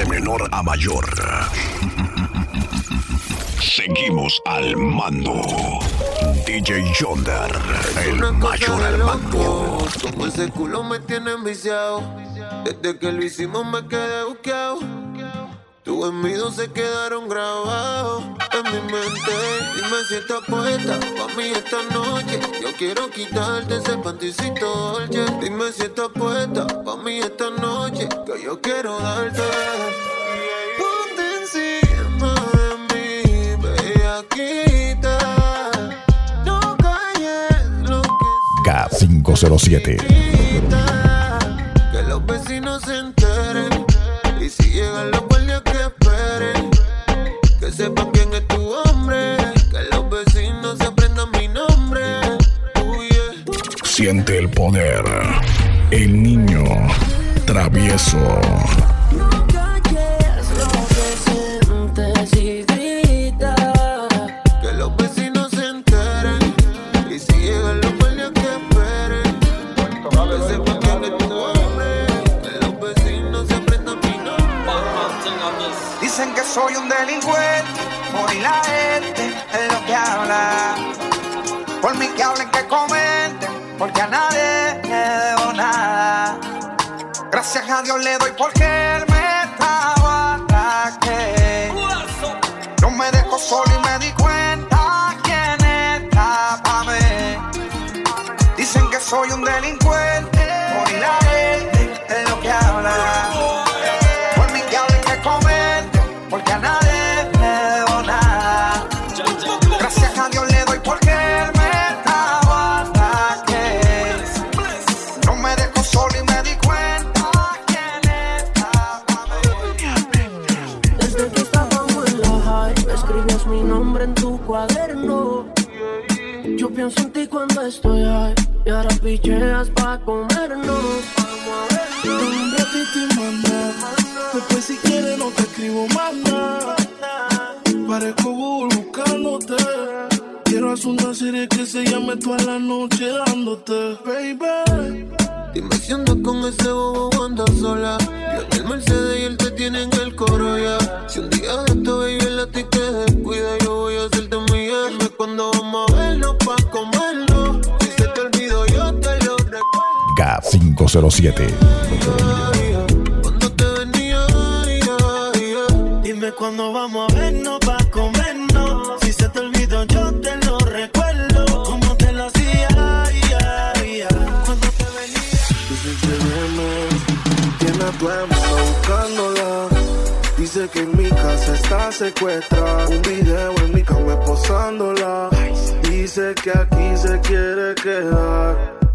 de menor a mayor. Seguimos al mando. DJ Yonder, el mayor al mando. Como ese culo me tiene enviciado. Desde que lo hicimos me quedé buqueado. Tus envidios se quedaron grabados en mi mente. Dime si estás puesta pa' mí esta noche. Yo quiero quitarte ese panticito dolce. Dime si estás puesta pa' mí esta noche. Que yo quiero darte. Ponte encima de mí, bellaquita. No calles lo que K507. Siente el poder. El niño travieso. Porque a nadie le debo nada. Gracias a Dios le doy porque él me estaba ataque. No me dejó solo y me di cuenta quién está pa' mí. Dicen que soy un delincuente, estoy high, y ahora picheas pa' comernos. Un ratito y manda. Después si quieres no te escribo más nada. Parezco Google buscándote. Quiero hacer una serie que se llame toda la noche dándote, baby. Dime si andas con ese bobo o andas sola. Yo en el Mercedes y él te tiene en el coro ya. Si un día de esto, baby, él a ti te descuida, yo voy a hacerte. Dime cuando K507. Cuando te venía. Dime cuándo vamos a vernos pa' comernos. Si se te olvidó, yo te lo recuerdo. Como te lo hacía. Cuando te venía. Dice que viene, tiene a tu hermano buscándola. Dice que en mi casa está secuestrada. Un video en mi cama posándola. Dice que aquí se quiere quedar.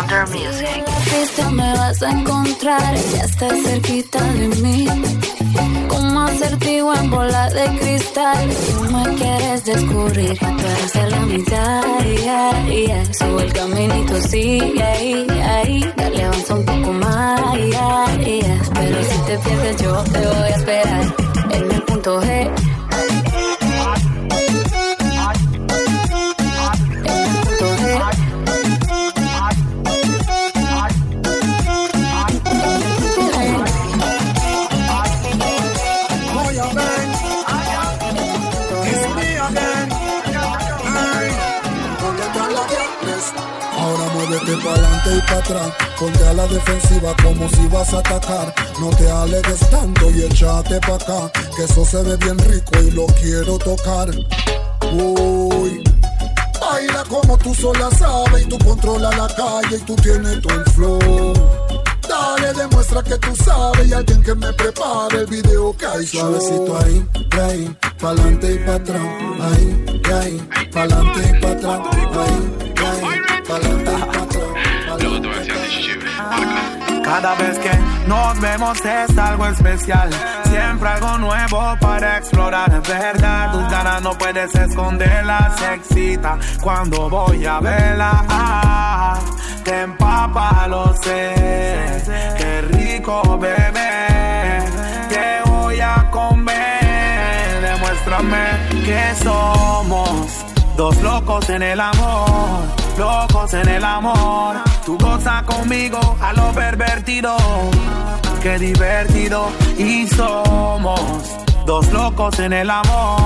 Yonder Music. Triste me vas a encontrar, ya estás cerquita de mí. Como acertijo en bola de cristal. Tú me quieres descubrir, tú eres la mitad. Yeah, yeah. Sube el caminito, sigue ahí, ahí. Dale, avanza un poco más. Pero si te pierdes, yo te voy a esperar en el punto G. adelante y para atrás. Ponte a la defensiva como si vas a atacar. No te alegues tanto y échate para acá. Que eso se ve bien rico y lo quiero tocar. Uy, baila como tú sola sabes y tú controlas la calle y tú tienes el flow. Dale, demuestra que tú sabes y alguien que me prepare el video que hay Suavecito ahí, ahí, pa'lante y pa' atrás. Ahí, ahí, pa'lante y pa' atrás. Ahí, ahí, pa'lante y pa' Cada vez que nos vemos es algo especial. Siempre algo nuevo para explorar. Es verdad, tus ganas no puedes esconderlas. Se excita cuando voy a verla. Ah, te empapa, lo sé. Qué rico, bebé. Te voy a comer. Demuéstrame que somos dos locos en el amor. Locos en el amor. Tú goza conmigo a lo pervertido. Qué divertido. Y somos dos locos en el amor.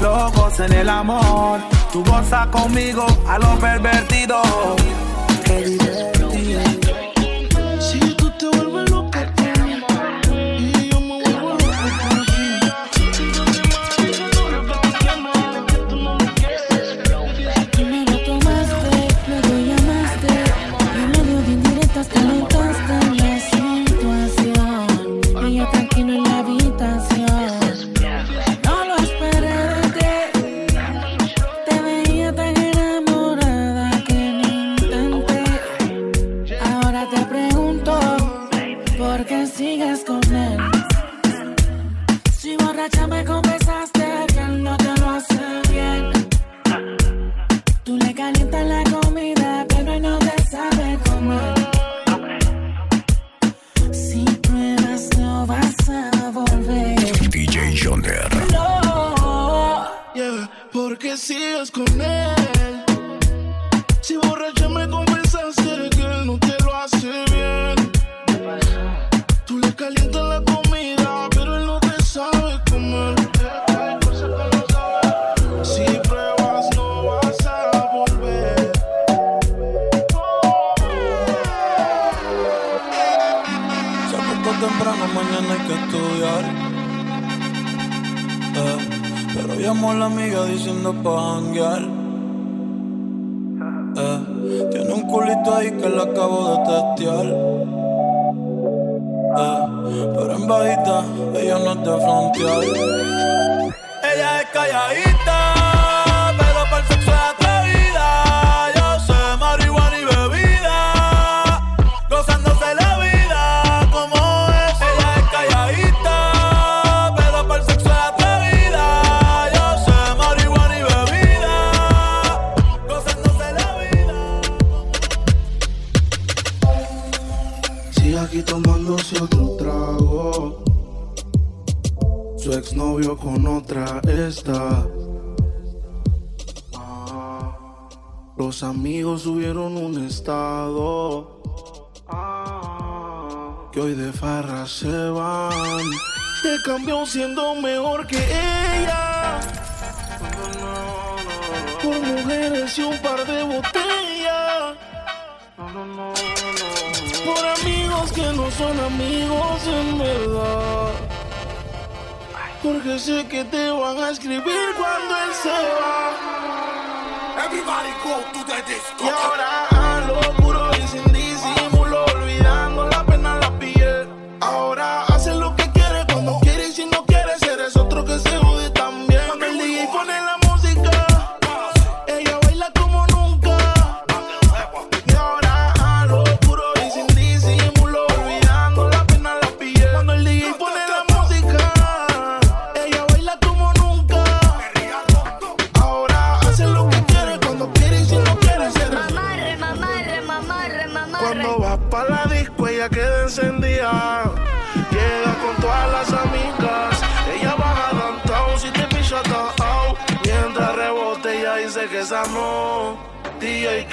Locos en el amor. Tú goza conmigo a lo pervertido. Qué divertido. Temprano, mañana hay que estudiar. Eh, pero llamó a la amiga diciendo pa' janguear. Eh, tiene un culito ahí que le acabo de testear. Eh, pero en bajita, ella no es de. Ella es calladita, con otra está. Ah, los amigos subieron un estado. Ah, que hoy de farra se van. Te cambió siendo mejor que ella. Por mujeres y un par de botellas. Por amigos que no son amigos en verdad. Porque sé que te van a escribir cuando él se va. Everybody go to the disco. Y ahora a lo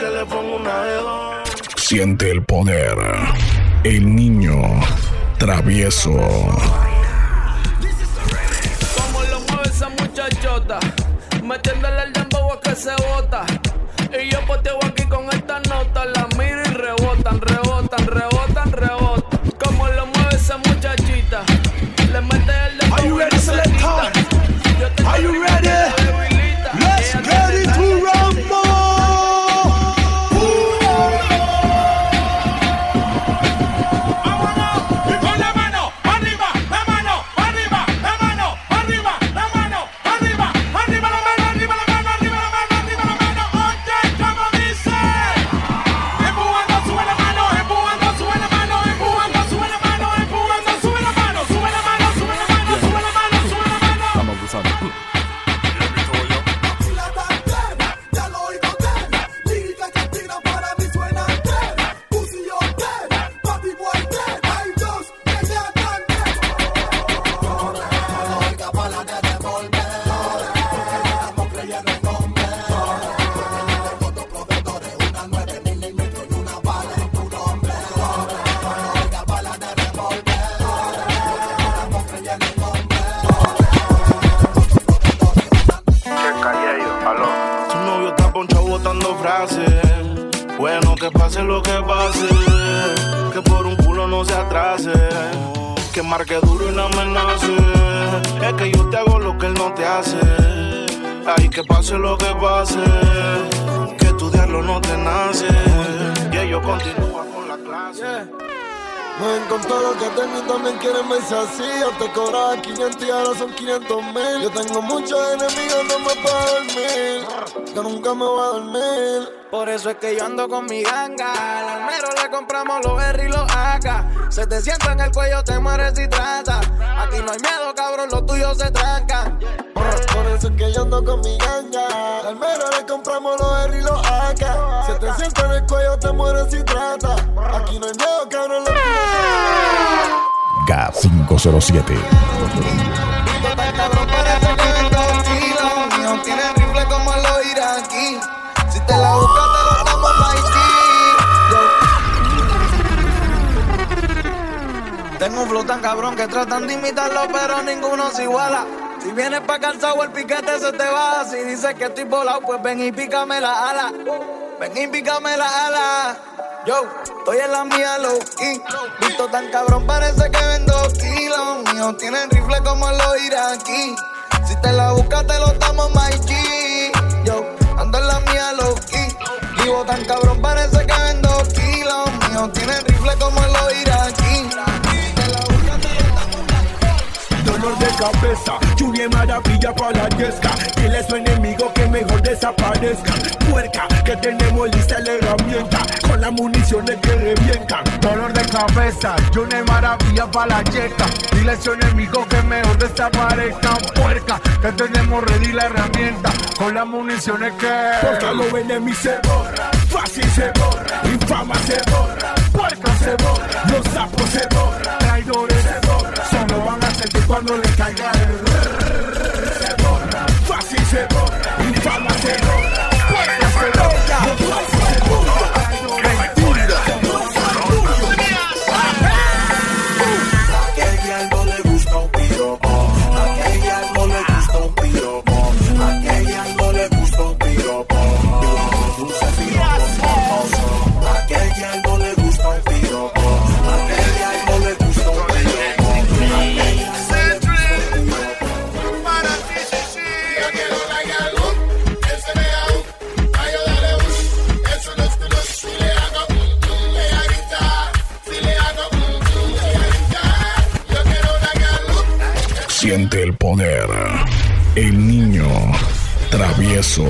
que le pongo una de dos. Siente el poder. El niño travieso. Como lo mueve esa muchachota, metiéndole el dembow a que se bota. Y yo poteo aquí con esta nota, la miro 500 mil. Yo tengo muchos enemigos, no me puedo dormir. Yo nunca me voy a dormir. Por eso es que yo ando con mi ganga. Al almero le compramos los R y los AK. Se te sienta en el cuello, te mueres y trata. Aquí no hay miedo, cabrón, los tuyos se trancan. Por eso es que yo ando con mi ganga. Al almero le compramos los R y los AK. Se te sienta en el cuello, te mueres y trata. Aquí no hay miedo, cabrón, los tuyos K507. Como los iraquí. Si te la buscas, te lo damos Yo. Tengo un flow tan cabrón que tratan de imitarlo, pero ninguno se iguala. Si vienes pa' calzado, el piquete se te va. Si dices que estoy volado, pues ven y pícame la ala. Ven y pícame la ala. Yo, estoy en la mía low key. Visto tan cabrón, parece que vendo kilos. Míos tienen rifle como los iraquí. Si te la buscas, te lo damos my G. Yo, ando en la mía low key. Vivo tan cabrón, parece que vendo kilos. Míos tienen rifle como los iraquí. Cabeza, y maravilla para la yesca. Dile a su enemigo que mejor desaparezca. Puerca, que tenemos lista la herramienta. Con las municiones que revientan. Dolor de cabeza, lluvia y maravilla para la yeca. Dile a su enemigo que mejor desaparezcan. Puerca, que tenemos ready la herramienta. Con las municiones que. Porque los enemigos se borra, fácil se borra, infama se borra, puerca se borra, los sapos se borra, traidores se borra, cuando les caiga el Siente el poder. El niño travieso.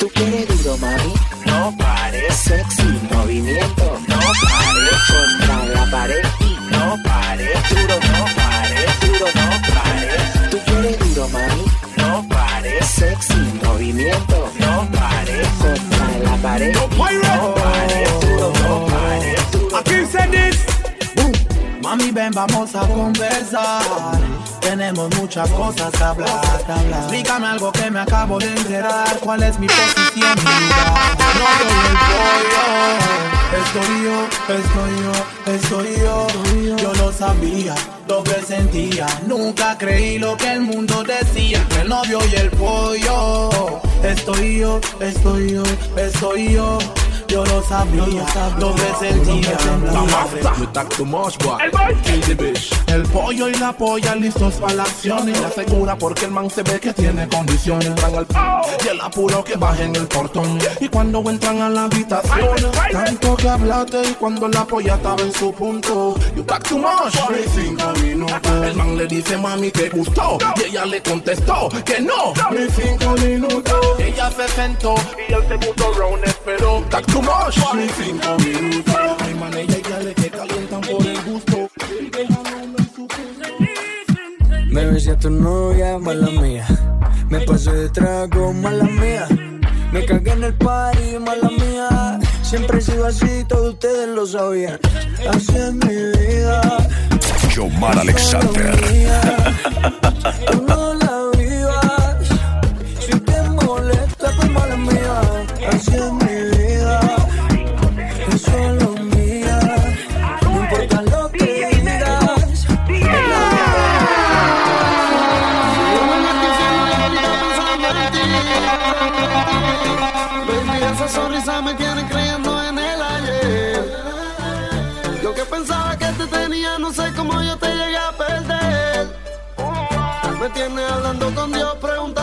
Tú quieres duro, mami. No pares. Sexy movimiento. No pares. Contra la pared. Y no pares. Duro, no pares. Duro, no pares. Tú quieres duro, mami. No pares. Sexy movimiento. No pares. Contra la pared. No Mami, ven, vamos a conversar. Tenemos muchas cosas que hablar, que hablar. Explícame algo que me acabo de enterar. ¿Cuál es mi posición? No doy el pollo. Estoy yo, estoy yo, estoy yo. Yo lo sabía, lo presentía. Nunca creí lo que el mundo decía. El novio y el pollo. Estoy yo, estoy yo, estoy yo. Yo lo sabía, lo presentía. You talk too much, boy. Kill the bitch. El pollo y la polla listos para la acción y la segura porque el man se ve que tiene condición. Entran al y el apuro que baja en el portón. Y cuando entran a la habitación, tanto que hablaste y cuando la polla estaba en su punto. You talk too much, cinco minutos. El man le dice mami que gustó y ella le contestó que no, ni cinco minutos. Ella se sentó y el segundo round esperó. Talk too much, ni cinco minutos. Ay man, ella y ella le que calientan por el gusto. Y dejan a uno en su Me besé a tu novia, mala mía. Me pasé de trago, mala mía. Me cagué en el party, mala mía. Siempre he sido así, todos ustedes lo sabían. Así es mi vida. Yomar Alexander. No la vivas. Si te molesta, pues mala mía. Así es mi vida. Tiene hablando con Dios, preguntándole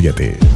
507.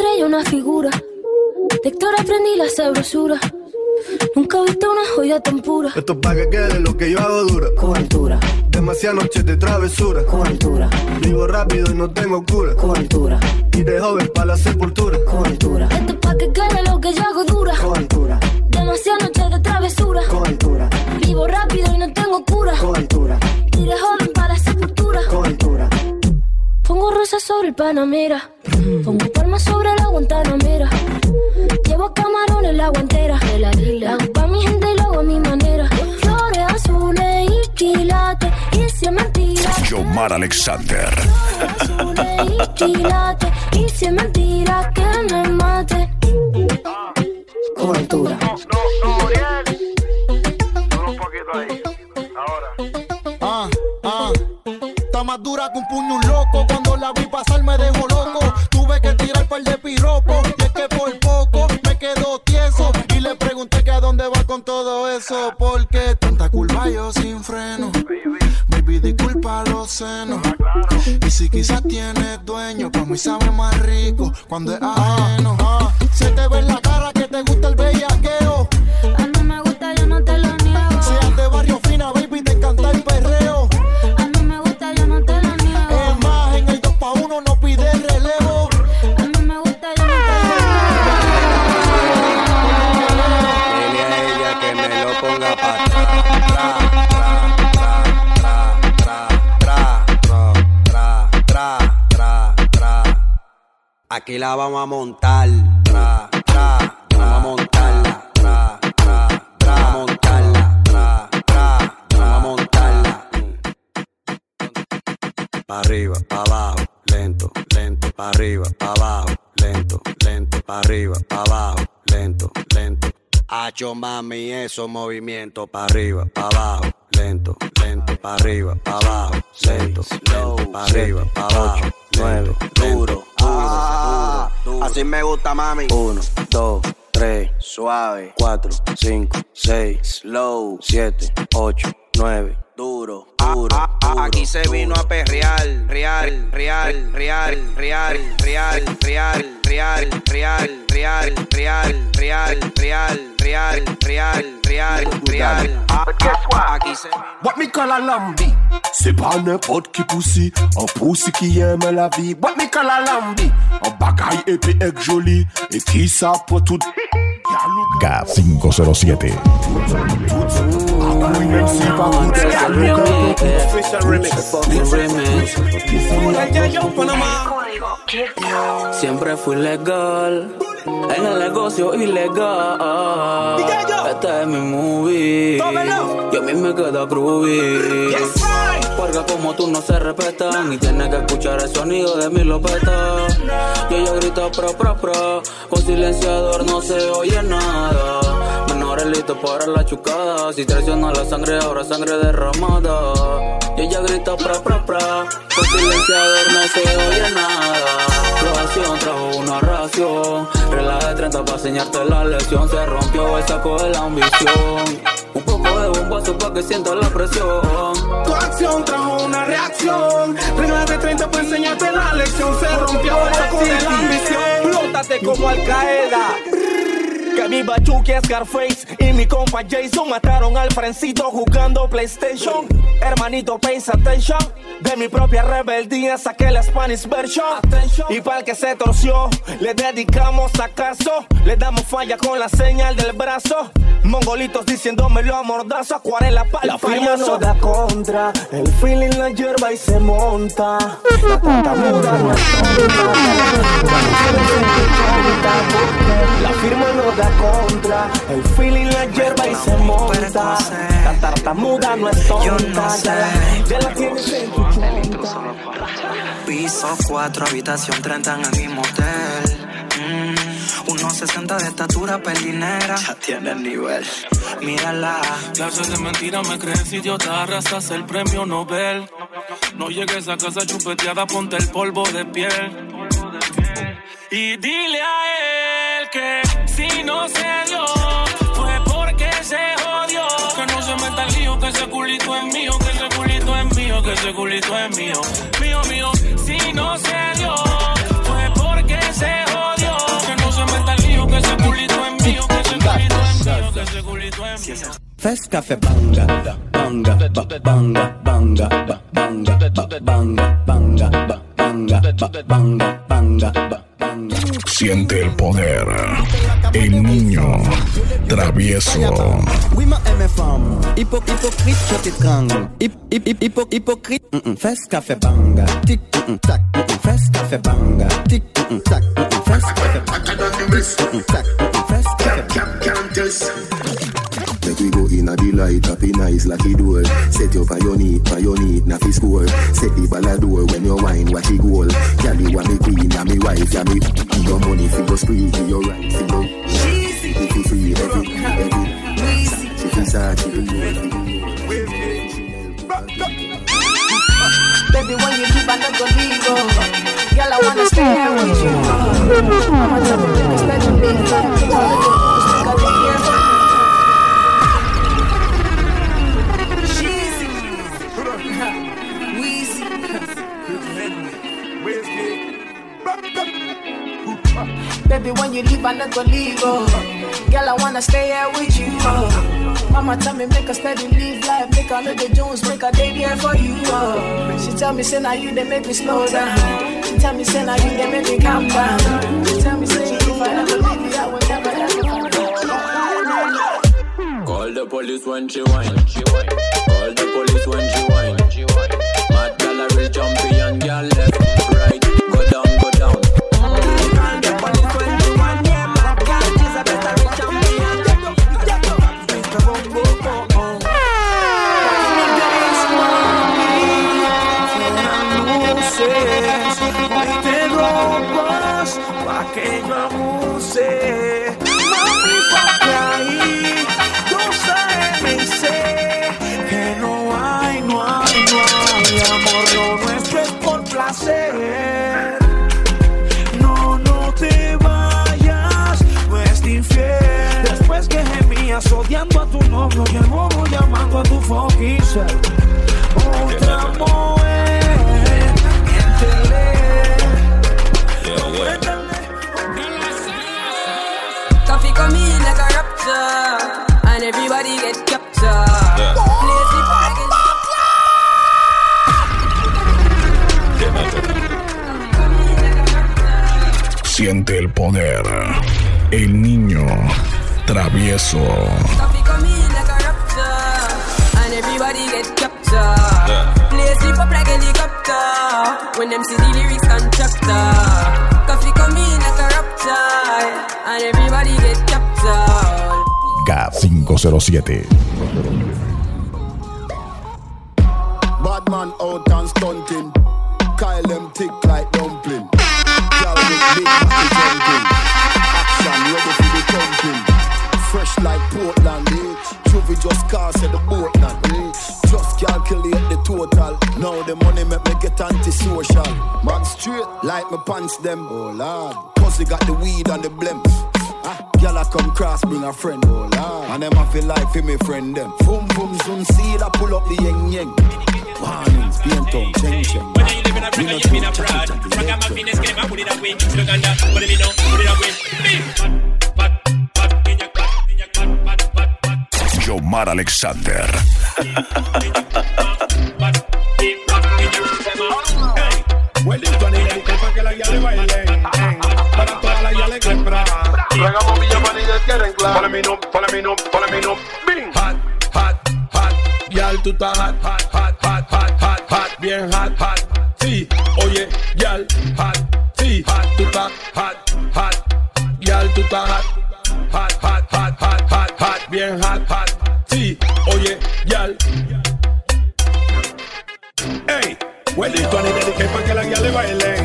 Estrella, una figura. De Héctor aprendí la sabrosura. Nunca he visto una joya tan pura. Esto es pa' que quede lo que yo hago dura. Con altura. Demasiadas noches de travesura. Con altura. Vivo rápido y no tengo cura. Con altura. Y de joven para la sepultura. Con altura. Esto es pa' que quede lo que yo hago dura. Con altura. Demasiadas noches de travesura. Con altura. Vivo rápido y no tengo cura. Con altura. Y de joven para la sepultura. Con altura. Pongo rosas sobre el Panamera. Pongo palmas sobre la Guantanamera. Llevo camarones la guantera. La hago pa' mi gente y lo hago a mi manera. Flores azules y quilates. Y si es mentira. Yomar Alexander. y quilates. Y si es mentira que me mate. Con altura. Ah, ah. Está más dura que un puño un loco. Cuando la vi pasar me dejó. Tuve que tirar par de piropos. Y es que por poco me quedo tieso. Y le pregunté que a dónde va con todo eso. Porque tanta curva yo sin freno. Baby, disculpa los senos. Y si quizás tienes dueño, pues muy sabe más rico cuando es ajeno. Ah, se te ve Aquí la vamos a montar. Tra, tra, vamos a montarla. Tra, tra, tra, vamos a montarla. Tra, tra, vamos a montarla. Pa' arriba, pa' abajo, lento, lento, pa' arriba, pa' abajo, lento, lento, pa' arriba, pa' abajo, lento, lento. Hacho mami, esos movimientos pa' arriba, pa' abajo, lento, lento, pa' arriba, pa' abajo, lento, lento, pa' arriba, pa' abajo, lento, duro, Ah, así me gusta, mami. Uno, dos, tres, suave, cuatro, cinco, seis, slow, siete, ocho, nueve, duro, duro, Ah, ah, duro, aquí se vino duro. a perrear, real, real, real, real, real, real, real, real, real, real, real, real, real, real, real, real. Ah, ah, Aquí se What me call a lambi? C'est pas n'importe qui poussi, un poussi qui aime la vie. What me call a lambi? Un bagaille épais et joli, et qui ça pour tout. K507. Même si pas tout Special remix. Siempre fui legal, en el negocio ilegal. Este es mi movie, y a mí me queda groovy. Porque como tú no se respetan y tienes que escuchar el sonido de mi lopeta. Y ella grita pro pro pro, con silenciador no se oye nada. Menores listos para la chucada, si traiciona la sangre ahora sangre derramada. Y ella grita pro pro pro, con silenciador no se oye nada. Trajo una ración, relaja de 30 para enseñarte la lección. Se rompió el saco de la ambición. Bombazo para que sientas la presión. Tu acción trajo una reacción. Regla de 30 para enseñarte la lección. Se rompió el de la ambición. Explótate como Al Qaeda. Que mi Bachuki es Scarface y mi compa Jason mataron al Frencito jugando PlayStation. Hermanito, pays attention. De mi propia rebeldía saqué la Spanish version. Y para el que se torció, le dedicamos acaso. Le damos falla con la señal del brazo. Mongolitos diciéndomelo a mordazo, acuarela para La firma no da contra, el feeling la hierba y se monta. La tartamuda no es tonta. La firma no da contra, el feeling la hierba y se monta. La tartamuda no es tonta, ya la, ya la tienes en tu. Piso 4, habitación 30 en el mismo hotel. Mm, unos 60 de estatura pelinera. Ya tiene el nivel. Mírala. Clases de mentira me crees idiota, arrasas el premio Nobel. No llegues a casa chupeteada, ponte el polvo de piel. Y dile a él que si no se dio, fue porque se jodió. Que no se meta el lío, que ese culito es mío, que ese culito es mío, que ese culito es mío. Mío, mío, si no se dio, fue porque se jodió. Que no se meta el lío, que ese culito es mío, que ese culito es mío, que ese culito es mío. Fes café banga, banga, ba- banga, banga, ba- banga, ba- banga, banga, ba- banga, ba- banga, banga, ba- banga. Siente el poder. El niño travieso. Hypocrite, fes café banga. Tic, tac, fes café banga. Tic, tac, fes café banga. Tic, tac, fes café banga. We go in a the light up in nice lucky door. Set you on your knee, on your knee, na fi. Set the ball a when you wine, watch it goal. Girl, you want me queen, and me wife, yeah me. Your money fi go spree, give your right fi go. If you free, every, every. She fi start, she fi Baby, when you leave, I not gonna oh. Girl, I wanna stay here with you. Mama tell me make a special Baby, when you leave, I not gonna leave. Oh. Girl, I wanna stay here with you. Oh. Mama tell me make a steady live life, make a little Jones, make a day there for you. Oh. She tell me say now you they make me slow down. She tell me say now you they make me calm down. She tell me say if I ever leave you, I will never ever Call the police when she whine. Call the police when she whine. Mad gal a real champion, gal left, Siente el poder. El niño travieso. Rapture, and everybody get captured. Place me up like helicopter, when them see the lyrics contractor. Coffee come in like a rapture, and everybody get captured. K507. Bad man out and stunting. Kyle them tick like dumpling. Girl with big body jumping. Action ready for the thumping. Fresh like Portland, eh? Juvie just cast at the boat now, eh? Just calculate the total. Now the money make me get antisocial. Man straight like my pants them. Oh lord, pussy got the weed and the blem. Ah, girl I come cross, bring a friend. Oh lord, and them I feel like for me friend them. Boom boom zoom, see I pull up the yeng yeng. Warnings, paint on, cheng cheng. When you live in a brand, you in abroad. Ragamuffin is game, I put it away. Uganda, put it in, put it away. Me. Yomar Alexander. Para que la guía le baile. Para todas las Villa María quieren. Bien hot, hot. Oye, yal, hot. Hot. Hot, hot, hot, hot, hot, hot. Bien hot, hot. Sí, oye, yal. Ey, huelito a nivel para que la guía le baile.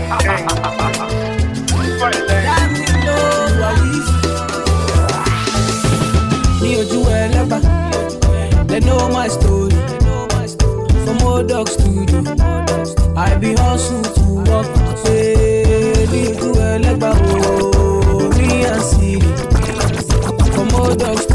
They know my story. From old dog studio. I be hustle to work. Or Joel Abba. Oh, dog studio.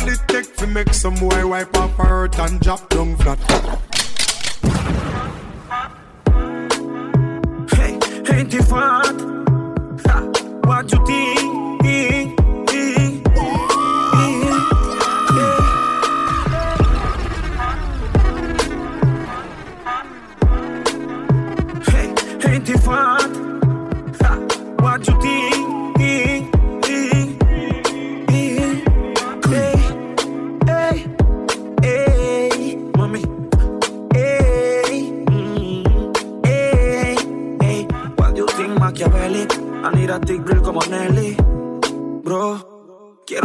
all it take to make some boy wipe off hurt and drop down flat. Hey, ain't it fun? What you think?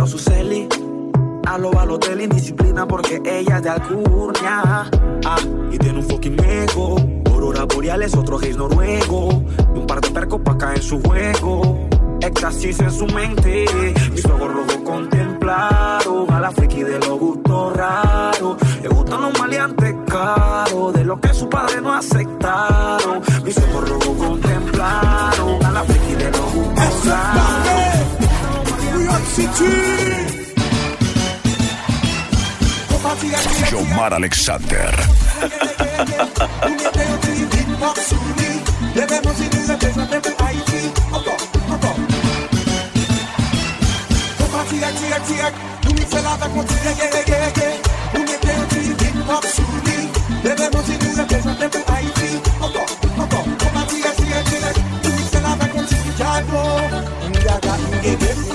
su celi. A lo al hotel indisciplina porque ella es de Alcurnia. Ah, y tiene un fucking ego. Aurora boreales, otro gays noruego. Y un par de percos pa' acá en su juego. Éxtasis en su mente, mis ojos rojos contemplaron a la friki de los gustos raros. Le gustan los maleantes caros, de lo que su padre no aceptaron. Mis ojos rojos contemplaron a la friki de los gustos raros. Jomar Alexander. Gaga, gaga,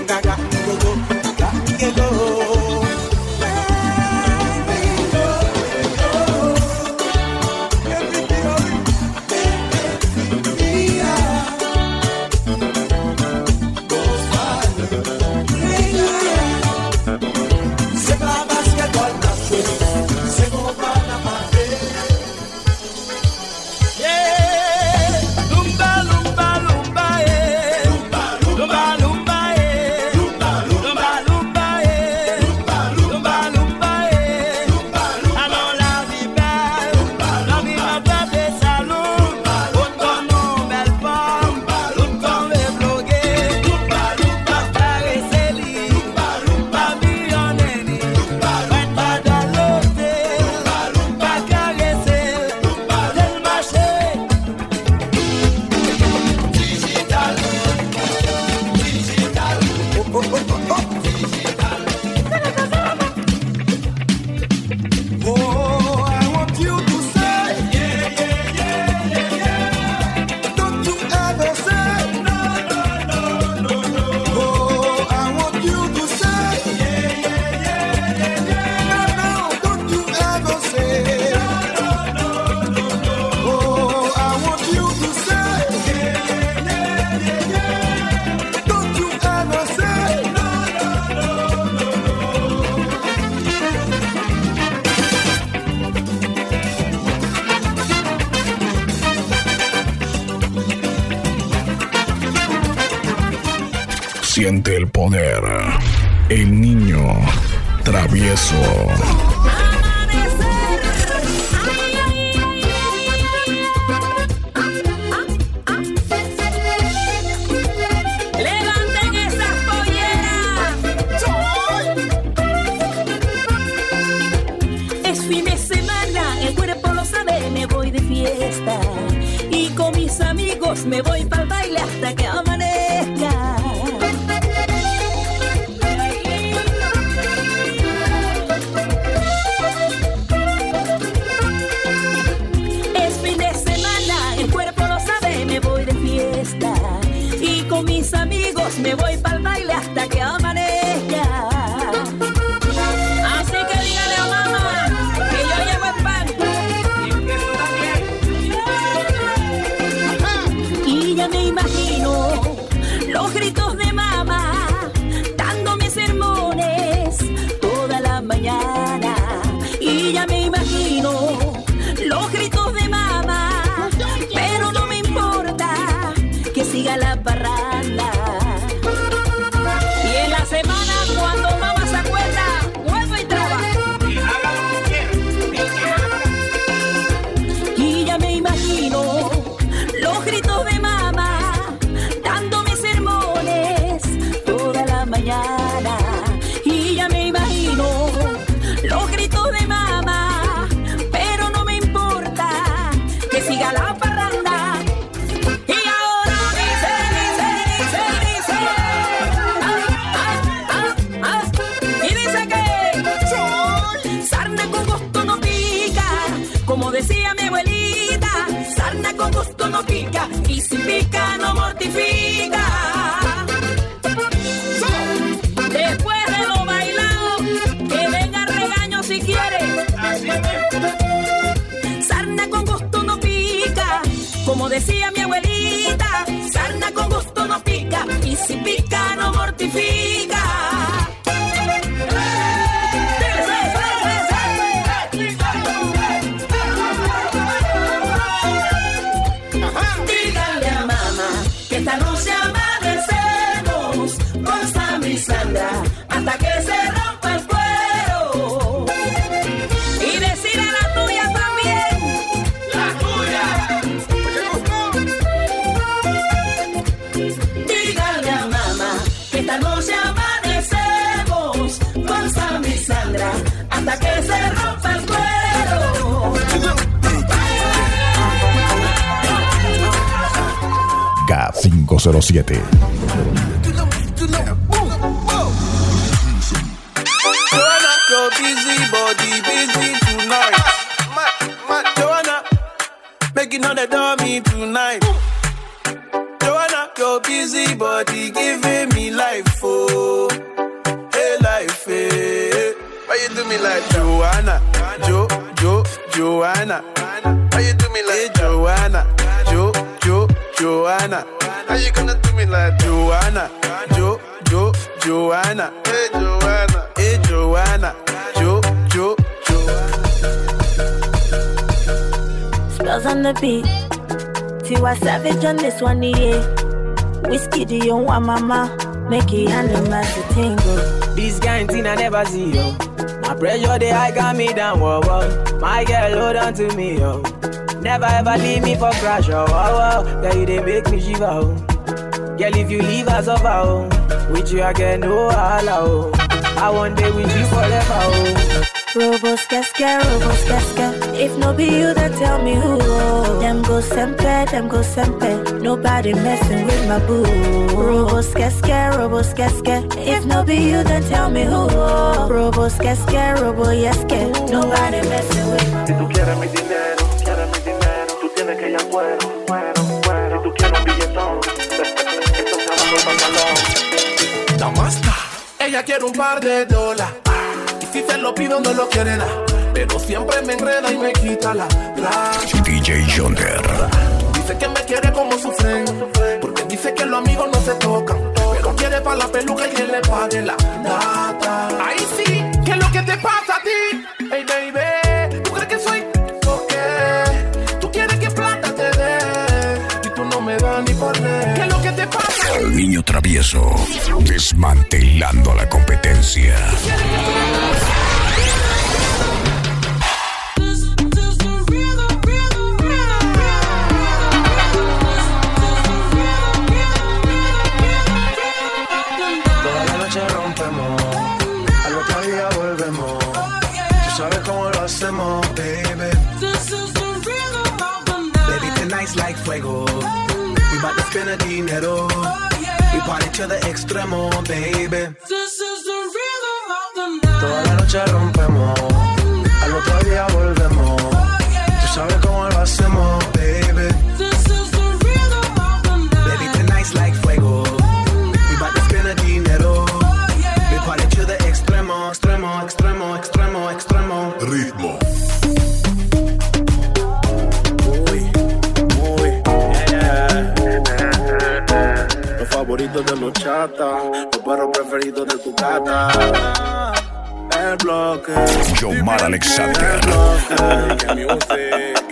gaga, gaga. go go, go. K507. This one, yeah. Whiskey, do you want mama? Make it handle my tingle. This thing I never see, yo. My pressure, they high got me down, whoa, whoa. My girl, hold on to me, yo. Never ever leave me for crash, oh, oh, oh. Girl, you they make me shiver, oh. Girl, if you leave us over, oh. With you, I get no holla, oh. I want day with you forever, oh. Robos casca, robos casca. If no be you, then tell me who. Them go sempe, them go sempe. Nobody messing with my boo. Robos casca, robos casca. If no be you, then tell me who. Robos casca, robo yeske. Nobody messing with my Si tú quieres mi dinero, quieres mi dinero, tú tienes que ir a cuero, cuero, cuero. Si tú quieres un billetón, abajo el pantalón. Damasta, ella quiere un par de dólares. Si se lo pido, no lo quiere dar. Pero siempre me enreda y me quita la plata. DJ Yonder. Dice que me quiere como su friend. Porque dice que los amigos no se tocan. Pero quiere para la peluca y que le pague la data. Ahí sí, ¿qué es lo que te pasa a ti? Hey baby, niño travieso. Desmantelando la competencia. Toda la noche rompemos, al otro día volvemos. Tú sabes cómo lo hacemos, baby. Baby, tonight's like fuego. We bout to spend a dinero. Party to the extremo, baby. Toda la noche rompemos, al otro día volvemos. Tú sabes cómo lo hacemos, Los favoritos de los chatas, los perros preferidos de tu gata. El bloque. Yomar Alexander. El bloque, que.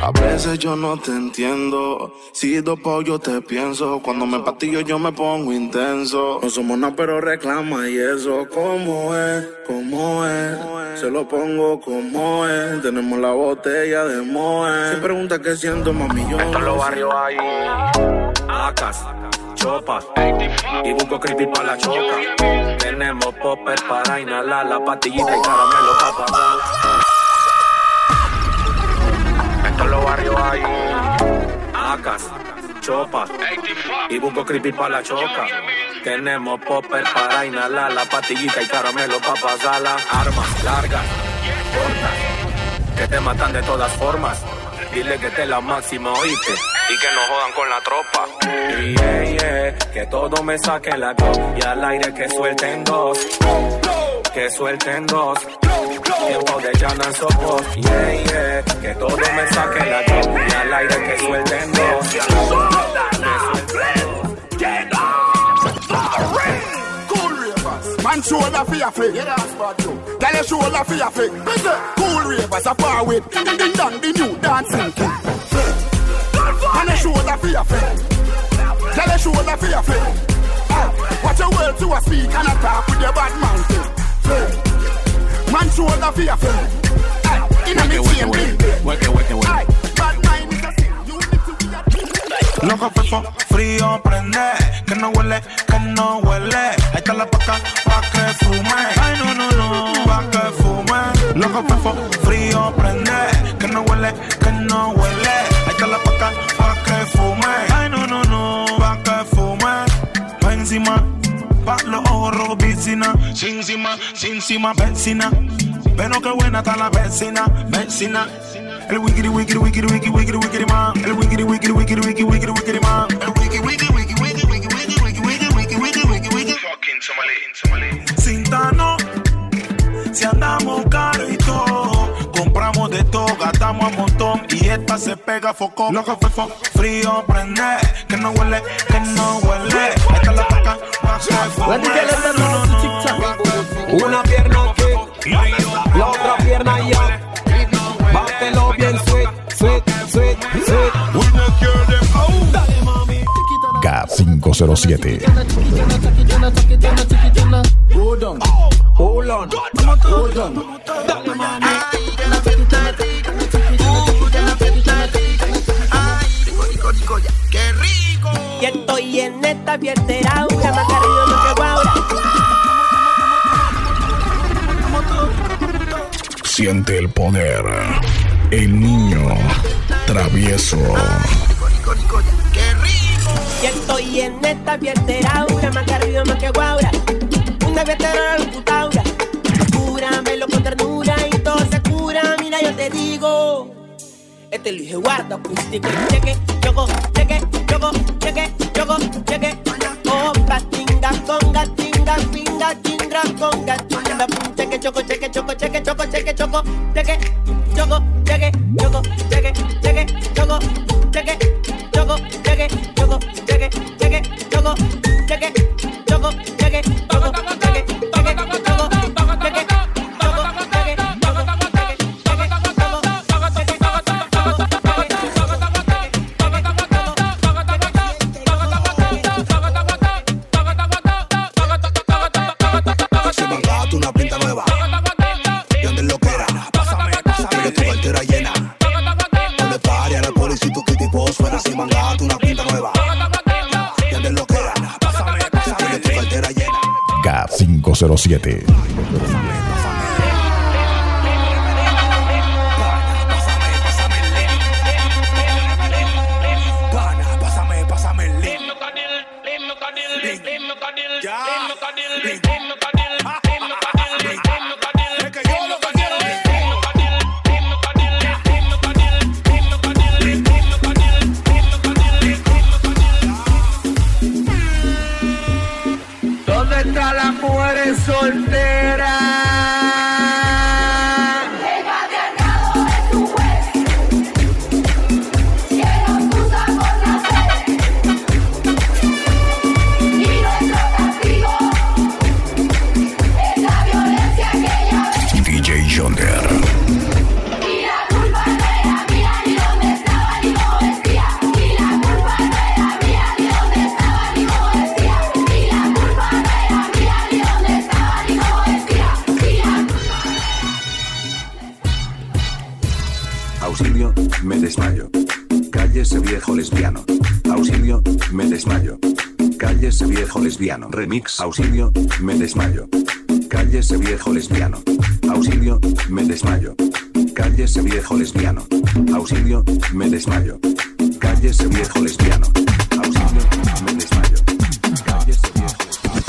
A veces yo no te entiendo. Si dopo yo te pienso. Cuando me patillo yo me pongo intenso. No somos nada, pero reclama y eso. ¿Cómo es? ¿Cómo es? Se lo pongo como es. Tenemos la botella de Moe. Si pregunta qué siento, mami, yo. Esto los barrios ahí. Acas, chopas. Y busco creepy para la choca. Tenemos popper para inhalar la pastillita y caramelo para Esto los barrios ahí. Acas, chopas. Y busco creepy para la choca. Tenemos popper para inhalar la pastillita y caramelo para pasarla. Armas largas, cortas, que te matan de todas formas. Dile que te la máxima, oíste. Y que no jodan con la tropa. Yeah, yeah, que todo me saque la go. Y al aire que suelten dos. Que suelten dos. Tiempo de llana en sopos. Yeah, yeah, que todo me saque la go. Y al aire que suelten dos. Man shoulder for your flick. Tell your shoulder for your flick. Cool ravers are far with. Ding ding ding dong, the new dancing king. Man a shoulder for your flick. Tell your shoulder for your flick. Ah, Watch your world to a speak and a talk with your bad mountain. Man shoulder for your In a chain bling. Work it, work it, work Aye, Bad mind is a sin. You need to be a Loco, fefo, frío, prende. Que no huele, que no huele. Ahí está la paca, pa' que fume. Ay, no, no, no, pa' que fume. Loco, fefo, frío, prende. Que no huele, que no huele. Ahí está la paca, pa' que fume. Ay, no, no, no, pa' que fume. Pa' encima, pa' los ojos rojos, piscina. Sin encima, sin encima, vecina. Pero qué buena está la vecina, vecina. El wikiri wikiri wikiri wikiri wikiri wikiri man. El wikiri wikiri wikiri wikiri wikiri wikiri man. El wiki wiki wiki wiki wiki wiki wiki wiki wiki wiki wiki. Fucking Somali, Somali. Sintano, si andamos caro y todo, compramos de todo, gastamos a montón y esta se pega foco. Loco fefo, frío prende, que no huele, que no huele. Está la una pierna la otra pierna ya. Bátelo bien, sweet, sweet, sweet, sweet. K507. Esta fiestera, una más arriba, más que guaura. Siente el poder. El niño travieso. Y estoy en esta fiestera, una más que arriba, más que guaura. Una fiestera de putaura. Cúramelo con ternura y todo se cura. Mira, yo te digo. Este lo dije guarda acústico. Cheque, choco, cheque, choco, cheque, choco, cheque. Compa, tinga, conga, tinga, pinga, conga, cheque, choco, cheque, choco, cheque, choco, cheque, choco, 207. Auxilio, me desmayo. Cállese viejo lesbiano. Auxilio, me desmayo. Cállese viejo lesbiano. Remix. Auxilio, me desmayo. Cállese viejo lesbiano. Auxilio, me desmayo. Cállese viejo lesbiano. Auxilio, me desmayo. Cállese viejo lesbiano. Auxilio, me desmayo.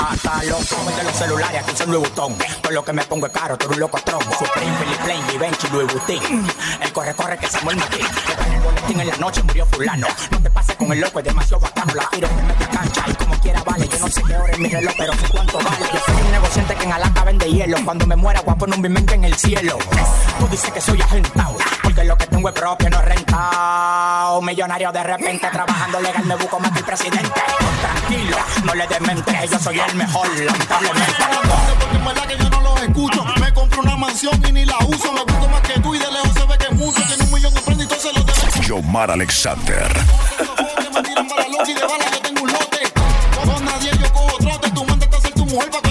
Hasta los hombres de los celulares aquí son Louis Vuitton. Por lo que me pongo es caro, tú eres un loco tronco. Supreme, Philip Plain, Givenchy, Louis Vuitton. El corre, corre que Samuel Martín. Que en el boletín en la noche murió fulano. No te pases con el loco, es demasiado bacano. La tiro media cancha y como quiera vale. Yo no sé qué hora es mi reloj, pero sé cuánto vale. Yo soy un negociante que en Alata vende hielo. Cuando me muera, guapo, no me mente en el cielo. Tú dices que soy agentado. Porque lo que tengo es propio, no es rentado. Millonario de repente, trabajando legal, me busco más que presidente. Tranquilo, no le demente. Yo soy el mejor, lamentablemente. Porque en verdad que yo no los escucho. Me compro una mansión y ni la uso. Me gusto más que tú y de lejos se ve que es mucho. Tiene un millón de prendas y todos se los deben. Yomar Alexander. Me tiran para loca y de bala yo tengo un lote. Con nadie yo cojo trote. Tu mente está ser tu mujer para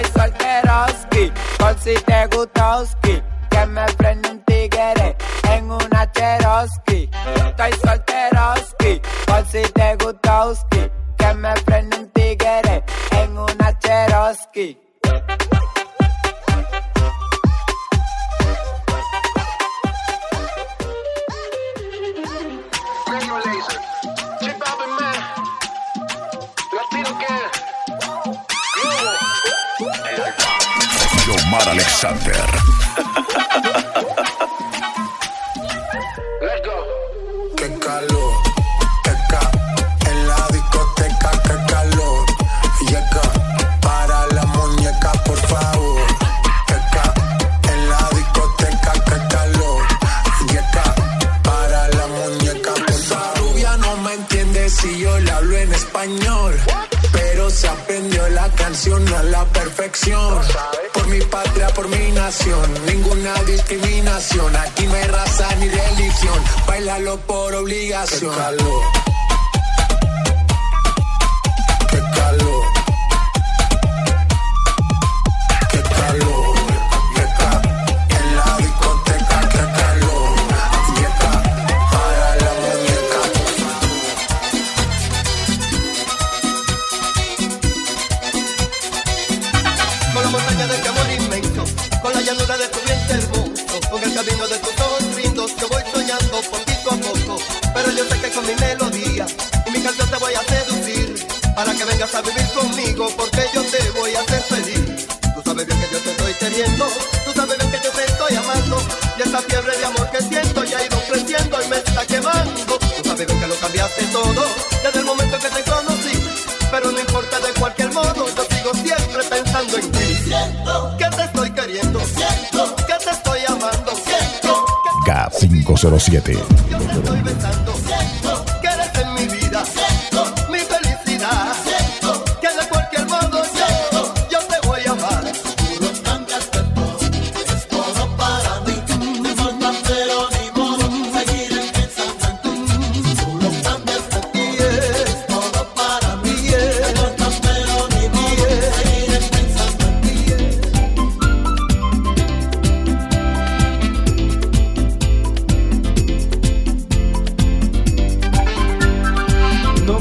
Estoy solteroski, por si te gustoski. Que me prende un tigre en una cheroski. Estoy solteroski, por si te gustoski. Que me prende un tigre en una cheroski. Alexander. Por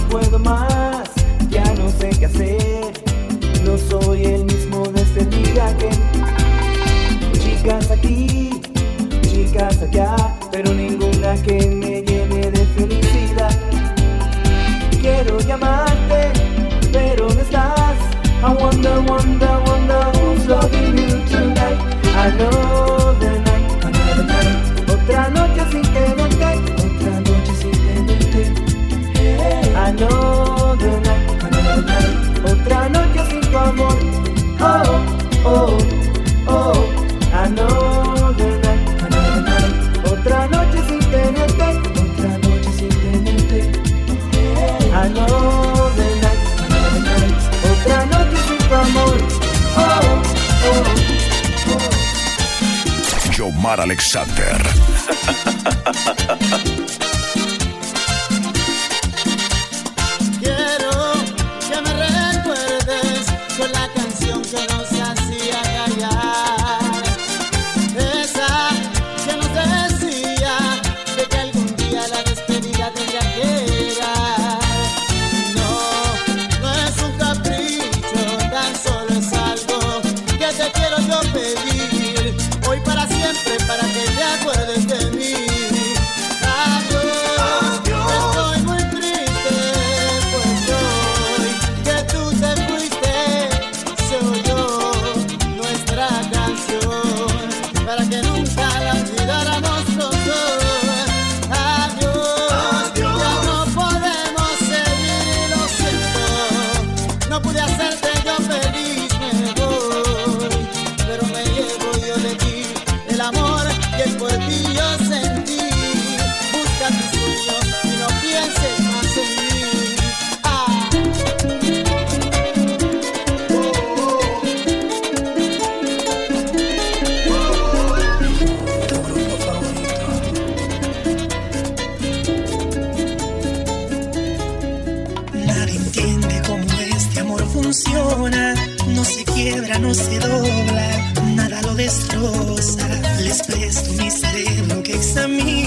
puedo más, ya no sé qué hacer. No soy el mismo desde el este día que. Chicas aquí, chicas allá, pero ninguna que me llene de felicidad. Quiero llamarte, pero no estás. I wonder, wonder, wonder who's loving you tonight. I know. Omar Alexander.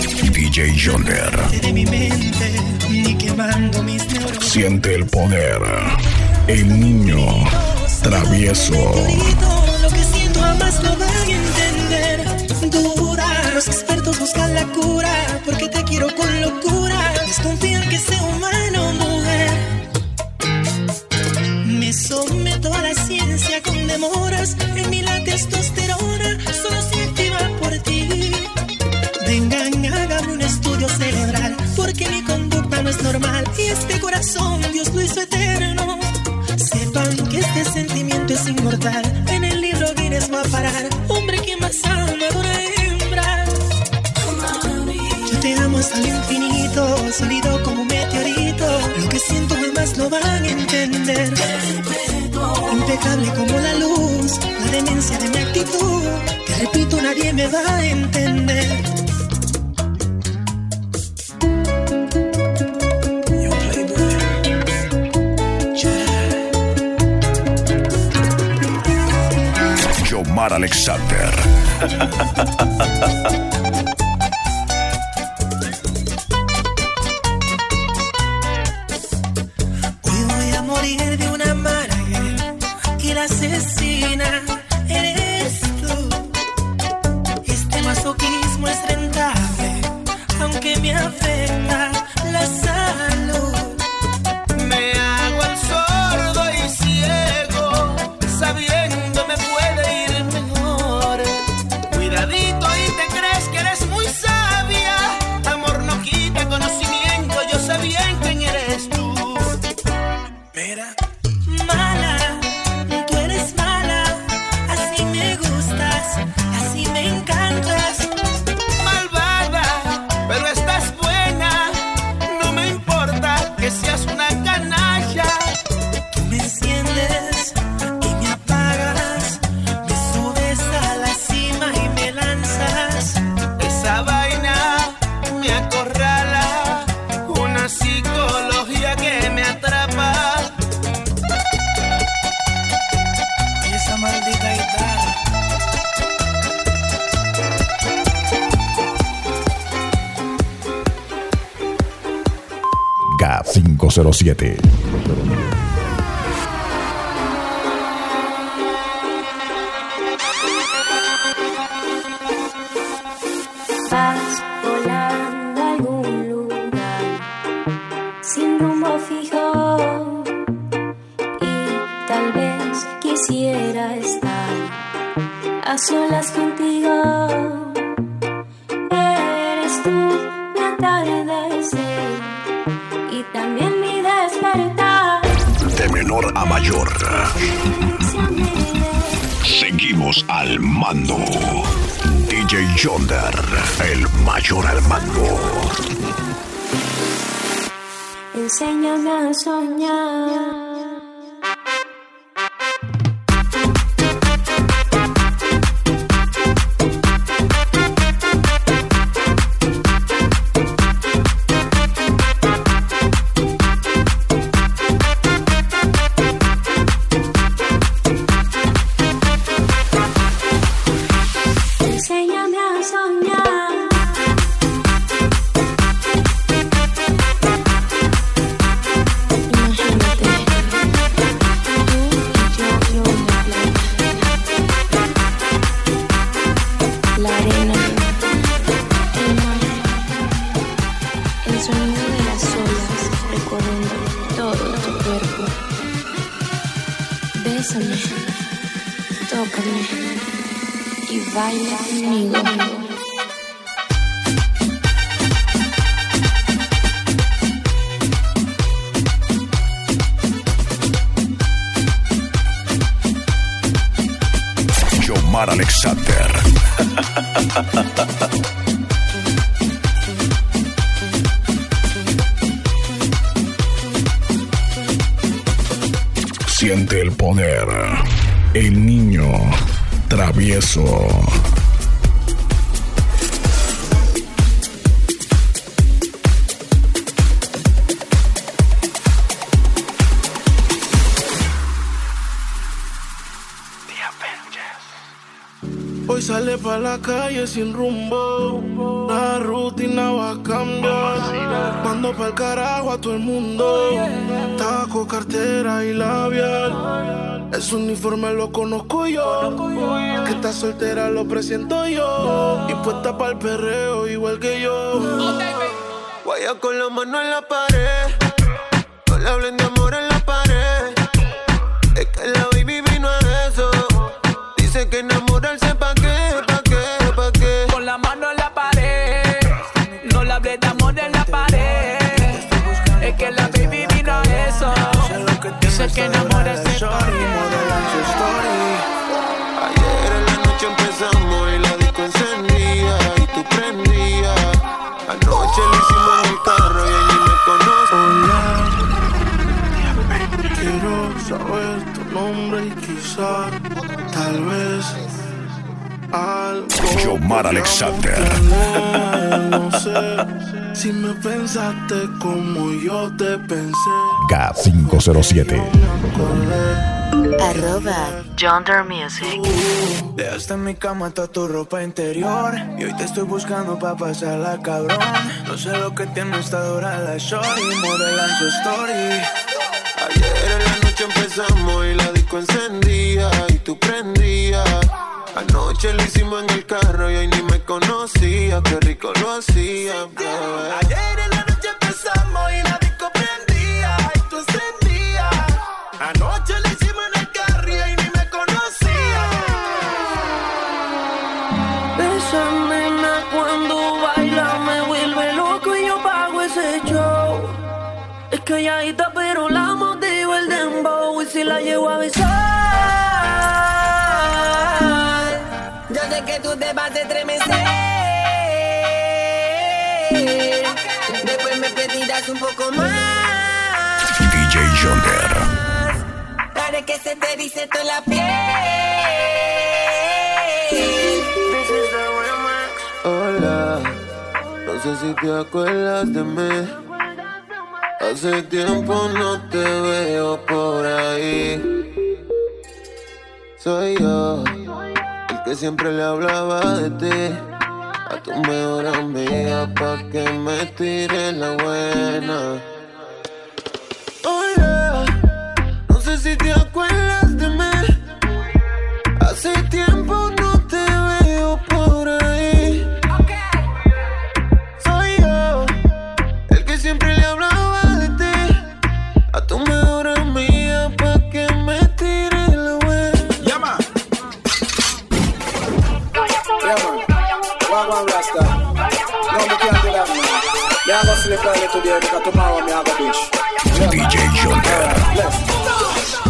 DJ Yonder. Siente el poder. El niño travieso. Lo que siento jamás lo van a entender. Dura, los expertos buscan la cura. Porque te quiero con locura. Desconfía. corazón Dios lo hizo eterno. Sepan que este sentimiento es inmortal. En el libro Guinness va a parar. Hombre que más ama de una hembra. Yo te amo hasta el infinito, sólido como un meteorito. Lo que siento jamás lo van a entender. Impecable como la luz, la demencia de mi actitud. Te repito, nadie me va a entender. Omar Alexander. 507. Hoy sale pa' la calle sin rumbo. La rutina va a cambiar. Mando pa'l carajo a todo el mundo. Taco, cartera y labial. Ese uniforme lo conozco yo. Que está soltera lo presiento yo. Y puesta pa'l perreo igual que yo. Guaya con la mano en la pared. No le hablen de amor en la pared. Es que la Dice que enamorarse Yomar Alexander. No sé si me pensaste como yo te pensé. K507. Arroba Yonder Music. Dejaste en mi cama toda tu ropa interior Y hoy te estoy buscando pa' pasarla cabrón No sé lo que tiene esta dura la shorty Modelan su story Ayer en la noche empezamos y la disco encendía y tú prendías. Anoche lo hicimos en el carro y hoy ni me conocía. Qué rico lo hacía, bebé. Ayer en la noche empezamos y la disco prendía Y tú encendías Anoche un poco más. DJ Yonder. Para que se te dice toda la piel Hola, no sé si te acuerdas de mí. Hace tiempo no te veo por ahí. Soy yo, el que siempre le hablaba de ti. Tu mejor amiga pa' que me tire la buena. Hola, no sé si te acuerdas Sleep early today because tomorrow me I go beach. DJ Yonder.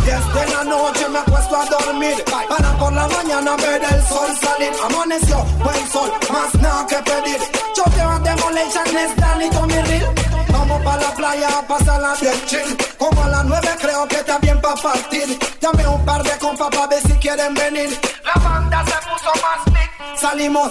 Yes, de la noche me acuesto a dormir. Para por la mañana ver el sol salir. Amaneció, buen sol, más nada que pedir. Yo a demolition, es Danny Tommy Real Vamos pa' la playa a pasarla bien chill. Como a las nueve creo que está bien pa' partir. Llamé un par de compas pa' ver si quieren venir. La banda se puso más big Salimos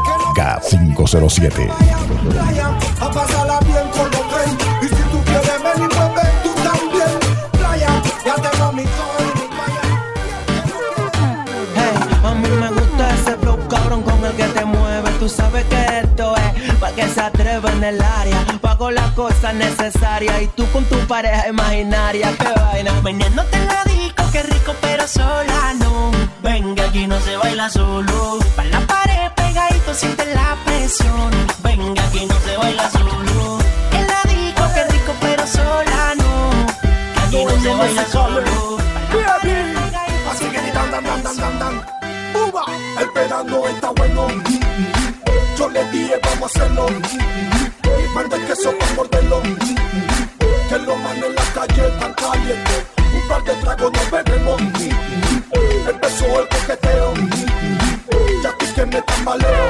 K507. playa a pasarla bien con los friends Y si tú quieres venir, pues ven tú también Playa, ya tengo mi Hey, a mí me gusta ese flow cabrón con el que te mueve. Tú sabes que esto es pa' que se atreva en el área. Pago las cosas necesarias y tú con tu pareja imaginaria. Qué vaina. Bailándote en la disco, qué rico, pero sola no. Venga, aquí no se baila solo. Pa' la pared siente la presión. Venga, aquí no se baila solo. En la disco, qué rico, pero sola no. Que aquí no se baila solo. Así que ni tan tan tan tan tan tan. Uva, el pedano está bueno. Yo le dije vamos a hacerlo Manda el queso para morderlo Que lo mando en la calle tan caliente. Un par de tragos nos bebemos. Empezó el coqueteo. Ya tú que me tambaleo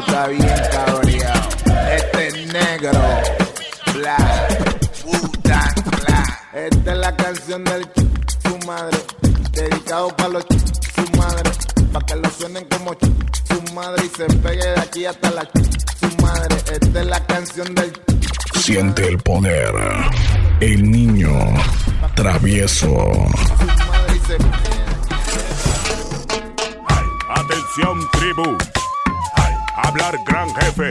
está bien cabreado. Este es negro, black, Wu-Tang, black. Esta es la canción del ch- su madre, dedicado para los ch- su madre, para que lo suenen como ch- su madre y se pegue de aquí hasta la ch- su madre. Esta es la canción del ch- Siente el poder. El niño travieso. madre y se Atención tribu, hablar gran jefe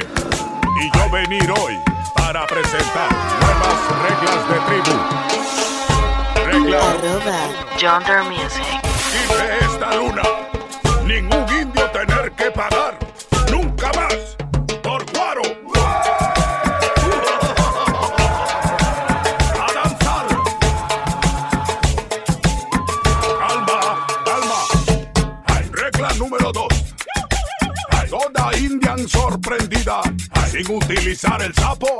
y yo venir hoy para presentar nuevas reglas de tribu. Regla Arroba Yonder Music. Dice esta luna, ningún indian sorprendida, sin utilizar el sapo,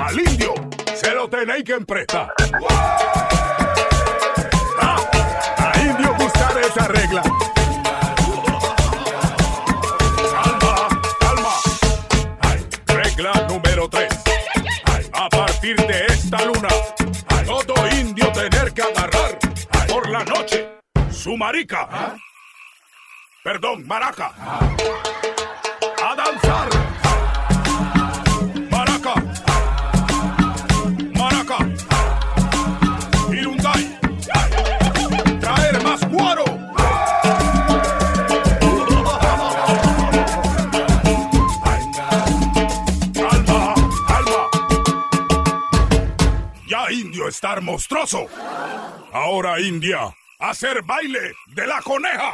al indio se lo tenéis que emprestar. Ah, a indio buscar esa regla. Calma, calma. Ay, regla número 3. A partir de esta luna, todo indio tener que agarrar por la noche su marica. Perdón, maraca. Estar monstruoso. Ahora India, hacer baile de la coneja.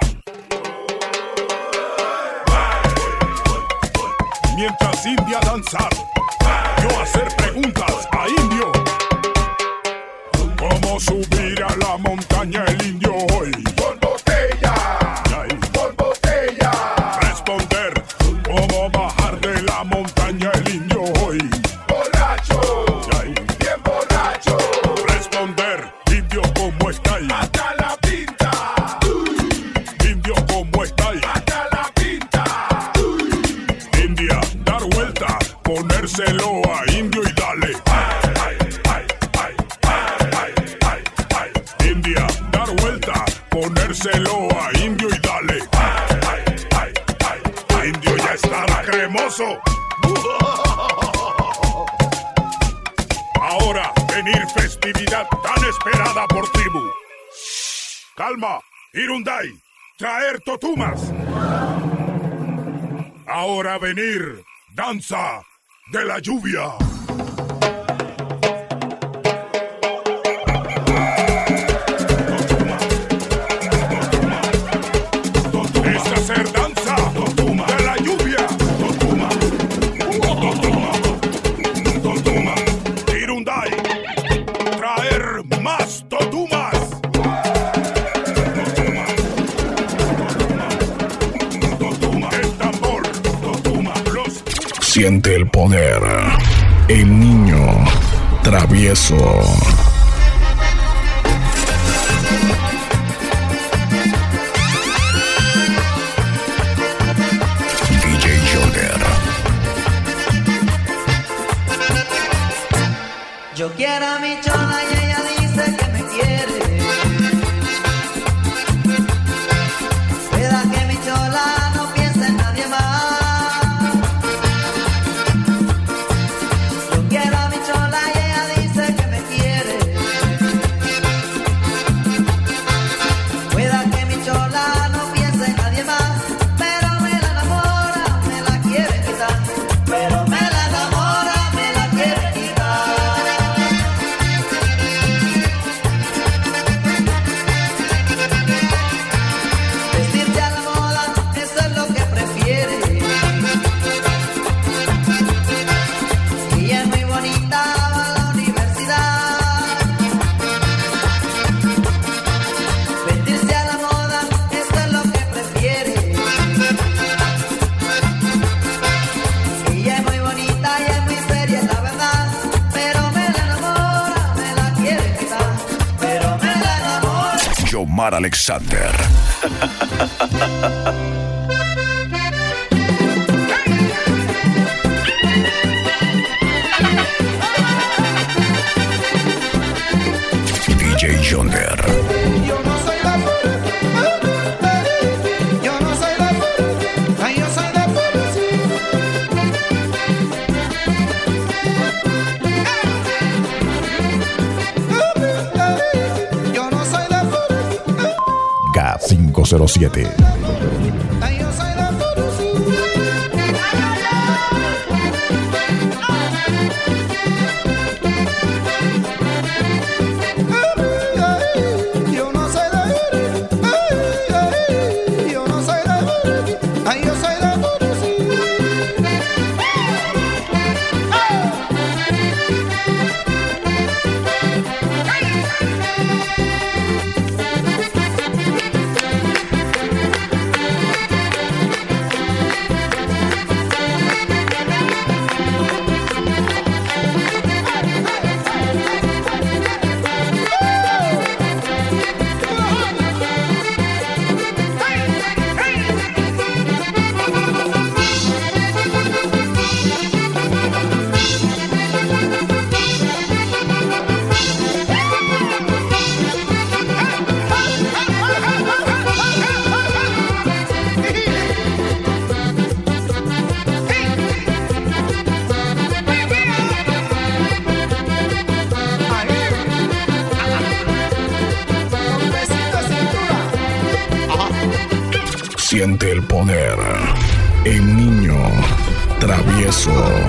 Mientras India danzar, yo hacer preguntas a indio. ¿Cómo subir a la montaña Tumas. Ahora venir, danza de la lluvia. poder. El niño travieso. Alexander. 507. El niño travieso.